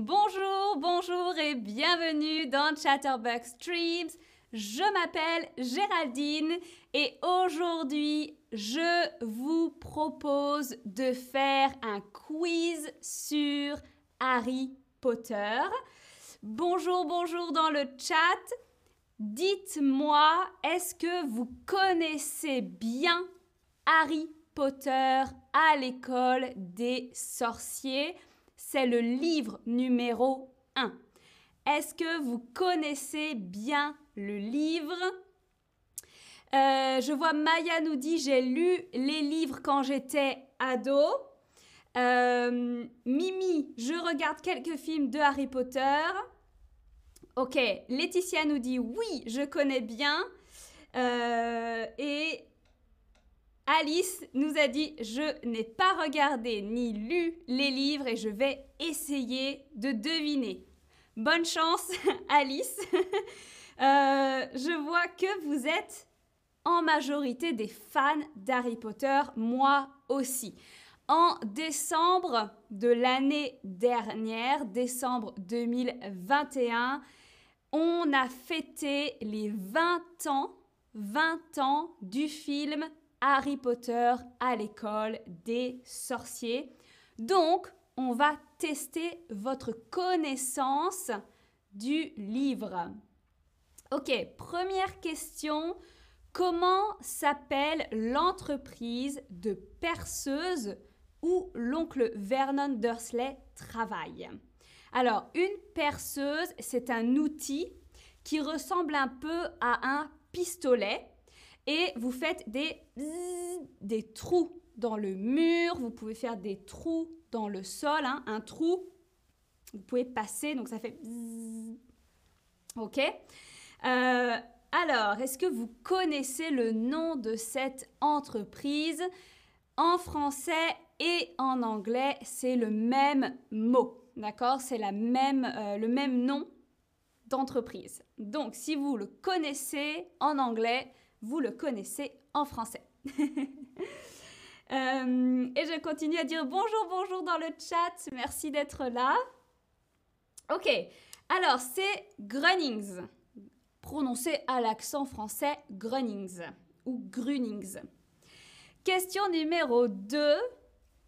Bonjour, bonjour et bienvenue dans Chatterbox Streams. Je m'appelle Géraldine et aujourd'hui, je vous propose de faire un quiz sur Harry Potter. Bonjour, bonjour dans le chat. Dites-moi, est-ce que vous connaissez bien Harry Potter à l'école des sorciers? C'est le livre numéro 1. Est-ce que vous connaissez bien le livre? Euh, Je vois Maya nous dit j'ai lu les livres quand j'étais ado. Euh, Mimi, je regarde quelques films de Harry Potter. Ok, Laetitia nous dit oui, je connais bien. Euh, et Alice nous a dit je n'ai pas regardé ni lu les livres et je vais essayer de deviner. Bonne chance, Alice. Euh, je vois que vous êtes en majorité des fans d'Harry Potter, moi aussi. En décembre de l'année dernière, décembre 2021, on a fêté les 20 ans, 20 ans du film Harry Potter à l'école des sorciers. Donc, on va tester votre connaissance du livre. Ok, première question. Comment s'appelle l'entreprise de perceuse où l'oncle Vernon Dursley travaille? Alors, une perceuse, c'est un outil qui ressemble un peu à un pistolet et vous faites des, des trous dans le mur, vous pouvez faire des trous dans le sol, hein. un trou, vous pouvez passer, donc ça fait ok euh, alors, est-ce que vous connaissez le nom de cette entreprise? En français et en anglais, c'est le même mot, d'accord? C'est même, euh, le même nom d'entreprise. Donc, si vous le connaissez en anglais, vous le connaissez en français. Euh, et je continue à dire bonjour, bonjour dans le chat. Merci d'être là. Ok, alors c'est Grunnings prononcé à l'accent français Grunnings ou Grunings. Question numéro 2.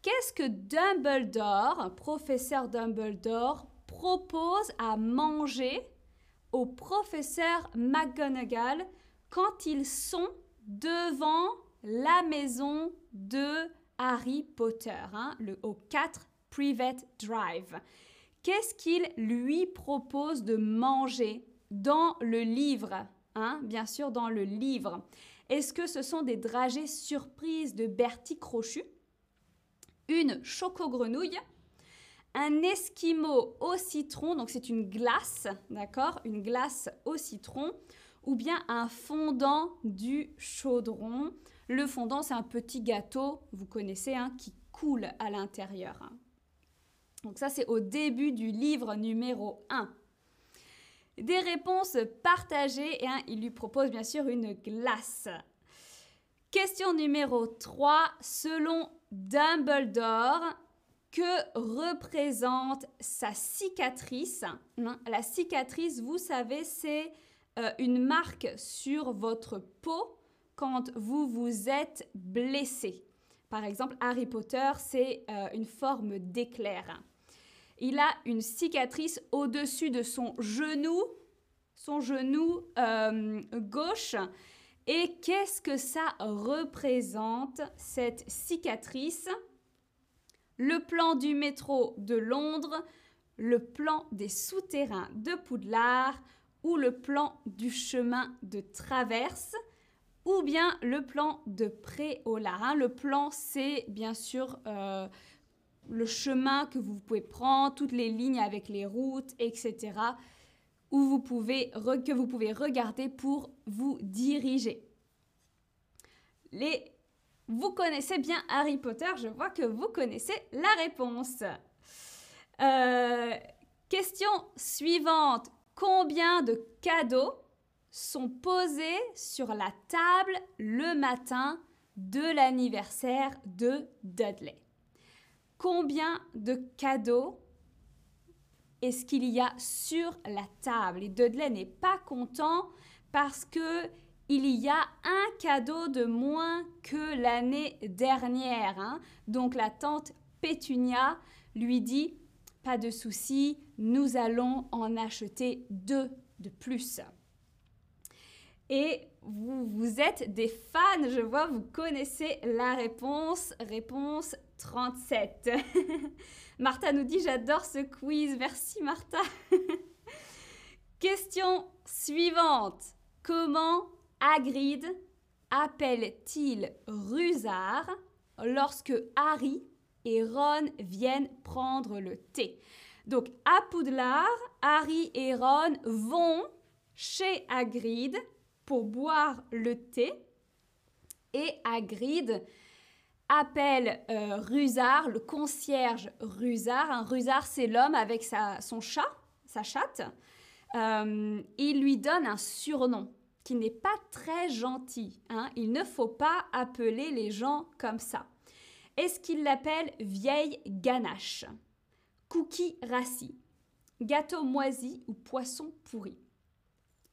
Qu'est-ce que Dumbledore, professeur Dumbledore, propose à manger au professeur McGonagall quand ils sont devant la maison de Harry Potter, hein, le, au 4 Private Drive Qu'est-ce qu'il lui propose de manger dans le livre, hein, bien sûr dans le livre? Est-ce que ce sont des dragées surprises de Bertie Crochu Une choco-grenouille un esquimau au citron, donc c'est une glace, d'accord Une glace au citron, ou bien un fondant du chaudron. Le fondant, c'est un petit gâteau, vous connaissez, hein, qui coule à l'intérieur. Hein. Donc ça, c'est au début du livre numéro 1 des réponses partagées et il lui propose bien sûr une glace. Question numéro 3. Selon Dumbledore, que représente sa cicatrice? La cicatrice, vous savez, c'est euh, une marque sur votre peau quand vous vous êtes blessé. Par exemple, Harry Potter, c'est euh, une forme d'éclair il a une cicatrice au-dessus de son genou, son genou euh, gauche. Et qu'est-ce que ça représente, cette cicatrice? Le plan du métro de Londres, le plan des souterrains de Poudlard ou le plan du chemin de traverse ou bien le plan de Préolard. Hein. Le plan, c'est bien sûr euh, le chemin que vous pouvez prendre, toutes les lignes avec les routes, etc. Où vous pouvez, que vous pouvez regarder pour vous diriger. Les, vous connaissez bien Harry Potter, je vois que vous connaissez la réponse. Euh, question suivante. Combien de cadeaux sont posés sur la table le matin de l'anniversaire de Dudley? Combien de cadeaux est-ce qu'il y a sur la table? Et Dudley n'est pas content parce que il y a un cadeau de moins que l'année dernière. Hein. Donc la tante Pétunia lui dit Pas de souci, nous allons en acheter deux de plus. Et vous, êtes des fans, je vois, vous connaissez la réponse. Réponse 37. Martha nous dit J'adore ce quiz. Merci Martha. Question suivante. Comment Hagrid appelle-t-il Rusard lorsque Harry et Ron viennent prendre le thé Donc à Poudlard, Harry et Ron vont chez Hagrid pour boire le thé et Hagrid appelle euh, Rusard, le concierge Rusard. Un Rusard, c'est l'homme avec sa, son chat, sa chatte. Euh, il lui donne un surnom qui n'est pas très gentil. Hein. Il ne faut pas appeler les gens comme ça. Est-ce qu'il l'appelle vieille ganache, cookie rassis, gâteau moisi ou poisson pourri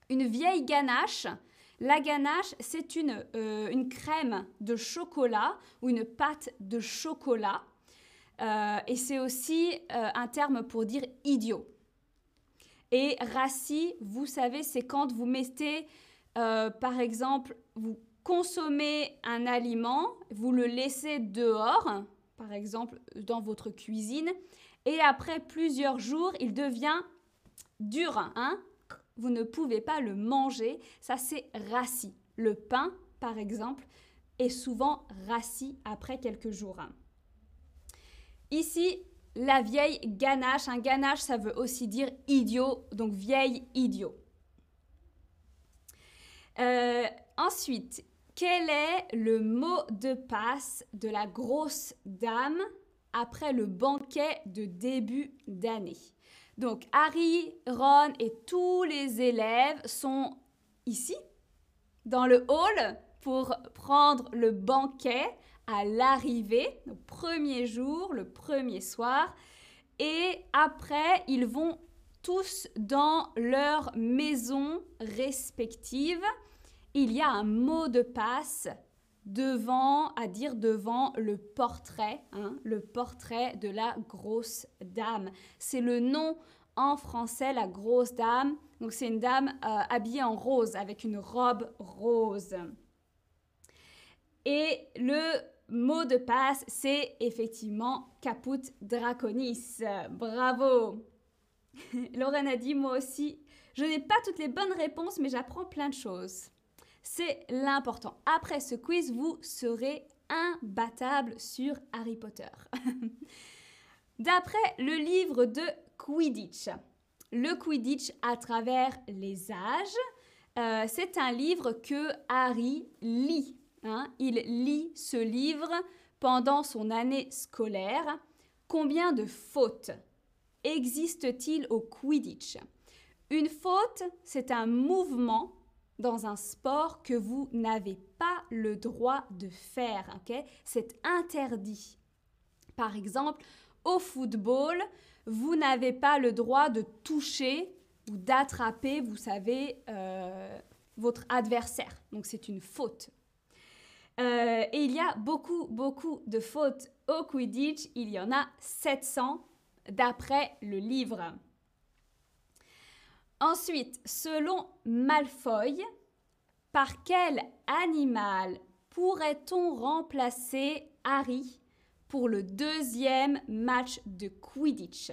Une vieille ganache, la ganache, c'est une, euh, crème de chocolat ou une pâte de chocolat. Euh, et c'est aussi euh, un terme pour dire idiot. Et rassis, vous savez, c'est quand vous mettez par exemple, vous consommez un aliment, vous le laissez dehors, par exemple dans votre cuisine, et après plusieurs jours, il devient dur. Hein vous ne pouvez pas le manger. Ça, c'est rassis. Le pain, par exemple, est souvent rassis après quelques jours. Ici, la vieille ganache. Un ganache, ça veut aussi dire idiot, donc vieille idiot. Euh, ensuite, quel est le mot de passe de la grosse dame après le banquet de début d'année? Donc, Harry, Ron et tous les élèves sont ici, dans le hall, pour prendre le banquet à l'arrivée, le premier jour, le premier soir. Et après, ils vont tous dans leur maison respective il y a un mot de passe devant, à dire devant le portrait, hein, le portrait de la grosse dame. C'est le nom en français, la grosse dame. Donc c'est une dame euh, habillée en rose, avec une robe rose. Et le mot de passe, c'est effectivement Caput Draconis. Bravo Lorraine a dit, moi aussi, je n'ai pas toutes les bonnes réponses, mais j'apprends plein de choses. C'est l'important. Après ce quiz, vous serez imbattable sur Harry Potter. D'après le livre de Quidditch, le Quidditch à travers les âges, euh, c'est un livre que Harry lit. Hein. Il lit ce livre pendant son année scolaire. Combien de fautes existe-t-il au Quidditch? Une faute, c'est un mouvement dans un sport que vous n'avez pas le droit de faire. ok? C'est interdit. Par exemple, au football, vous n'avez pas le droit de toucher ou d'attraper, vous savez, euh, votre adversaire. Donc c'est une faute. Euh, et il y a beaucoup, beaucoup de fautes au Quidditch. Il y en a 700 d'après le livre. Ensuite, selon Malfoy, par quel animal pourrait-on remplacer Harry pour le deuxième match de Quidditch?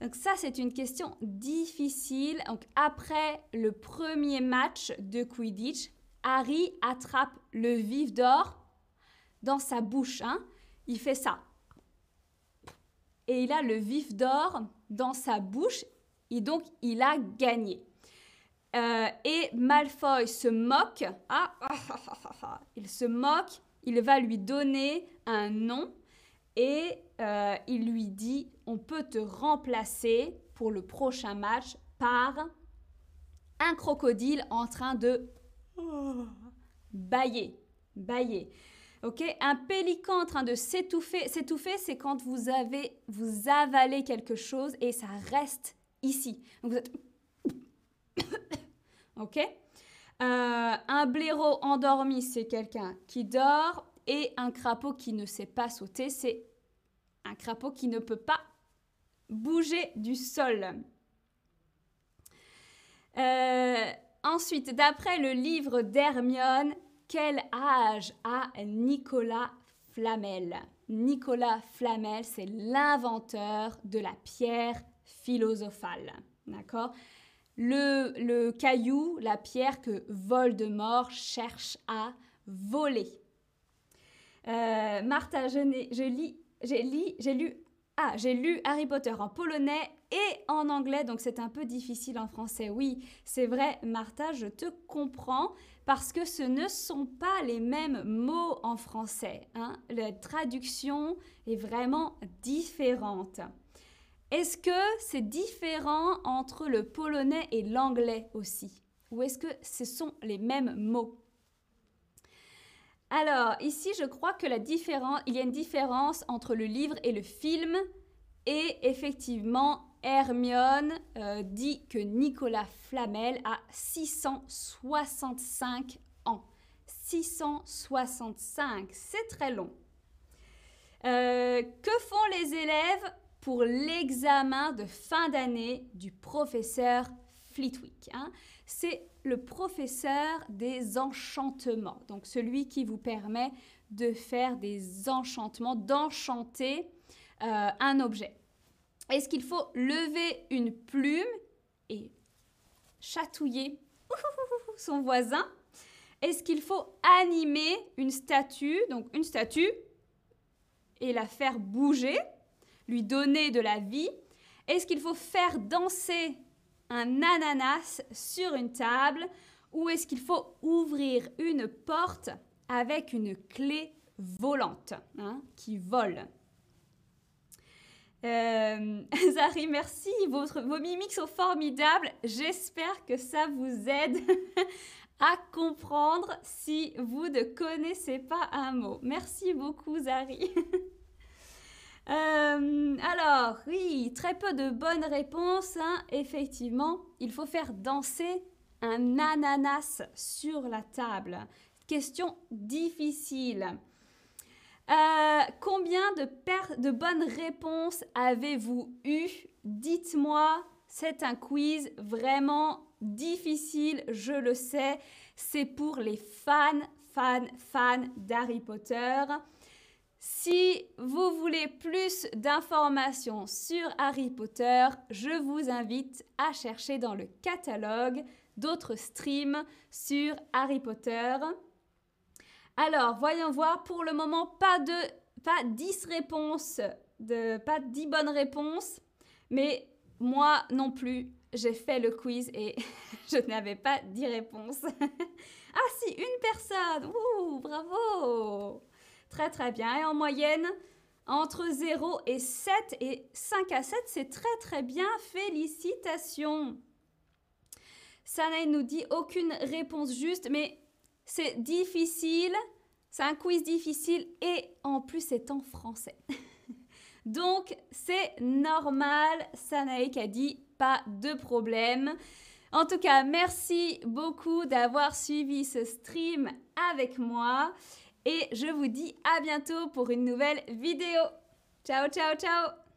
Donc ça, c'est une question difficile. Après le premier match de Quidditch, Harry attrape le vif d'or dans sa bouche. Hein. Il fait ça. Et il a le vif d'or dans sa bouche et donc, il a gagné. Euh, et Malfoy se moque. Ah, ah, ah, ah, il se moque. Il va lui donner un nom et euh, il lui dit on peut te remplacer pour le prochain match par un crocodile en train de bailler, bailler. Ok, un pélican en train de s'étouffer. S'étouffer, c'est quand vous avez vous avalez quelque chose et ça reste ici. Vous êtes... ok? Euh, un blaireau endormi, c'est quelqu'un qui dort. Et un crapaud qui ne sait pas sauter, c'est un crapaud qui ne peut pas bouger du sol. Euh, ensuite, d'après le livre d'Hermione, quel âge a Nicolas Flamel? Nicolas Flamel, c'est l'inventeur de la pierre philosophale. D'accord? Le, caillou, la pierre que Voldemort cherche à voler. Euh, Martha, je, lis, j'ai lu, ah, j'ai lu Harry Potter en polonais et en anglais, donc c'est un peu difficile en français. Oui, c'est vrai, Martha, je te comprends parce que ce ne sont pas les mêmes mots en français. Hein. La traduction est vraiment différente. Est-ce que c'est différent entre le polonais et l'anglais aussi? Ou est-ce que ce sont les mêmes mots? Alors, ici, je crois que il y a une différence entre le livre et le film. Et effectivement, Hermione euh, dit que Nicolas Flamel a 665 ans. 665, c'est très long. Euh, que font les élèves pour l'examen de fin d'année du professeur Flitwick. Hein. C'est le professeur des enchantements, donc celui qui vous permet de faire des enchantements, d'enchanter euh, un objet. Est-ce qu'il faut lever une plume et chatouiller son voisin? Est-ce qu'il faut animer une statue, donc une statue, et la faire bouger? Lui donner de la vie Est-ce qu'il faut faire danser un ananas sur une table ou est-ce qu'il faut ouvrir une porte avec une clé volante hein, qui vole? Euh, Zari, merci. vos mimiques sont formidables. J'espère que ça vous aide à comprendre si vous ne connaissez pas un mot. Merci beaucoup, Zari. Euh, alors, oui, très peu de bonnes réponses. Hein. Effectivement, il faut faire danser un ananas sur la table. Question difficile. Euh, combien de, de bonnes réponses avez-vous eu Dites-moi, c'est un quiz vraiment difficile, je le sais. C'est pour les fans, fans, fans d'Harry Potter. Si vous voulez plus d'informations sur Harry Potter, je vous invite à chercher dans le catalogue d'autres streams sur Harry Potter. Alors, voyons voir, pour le moment, pas de pas 10 réponses, pas 10 bonnes réponses, mais moi non plus, j'ai fait le quiz et je n'avais pas 10 réponses. ah si, une personne Ouh, bravo Très très bien. Et en moyenne, entre 0 et 7 et 5 à 7, c'est très très bien. Félicitations. Sanae nous dit aucune réponse juste, mais c'est difficile. C'est un quiz difficile et en plus c'est en français. Donc c'est normal. Sanae qui a dit pas de problème. En tout cas, merci beaucoup d'avoir suivi ce stream avec moi et je vous dis à bientôt pour une nouvelle vidéo. Ciao, ciao, ciao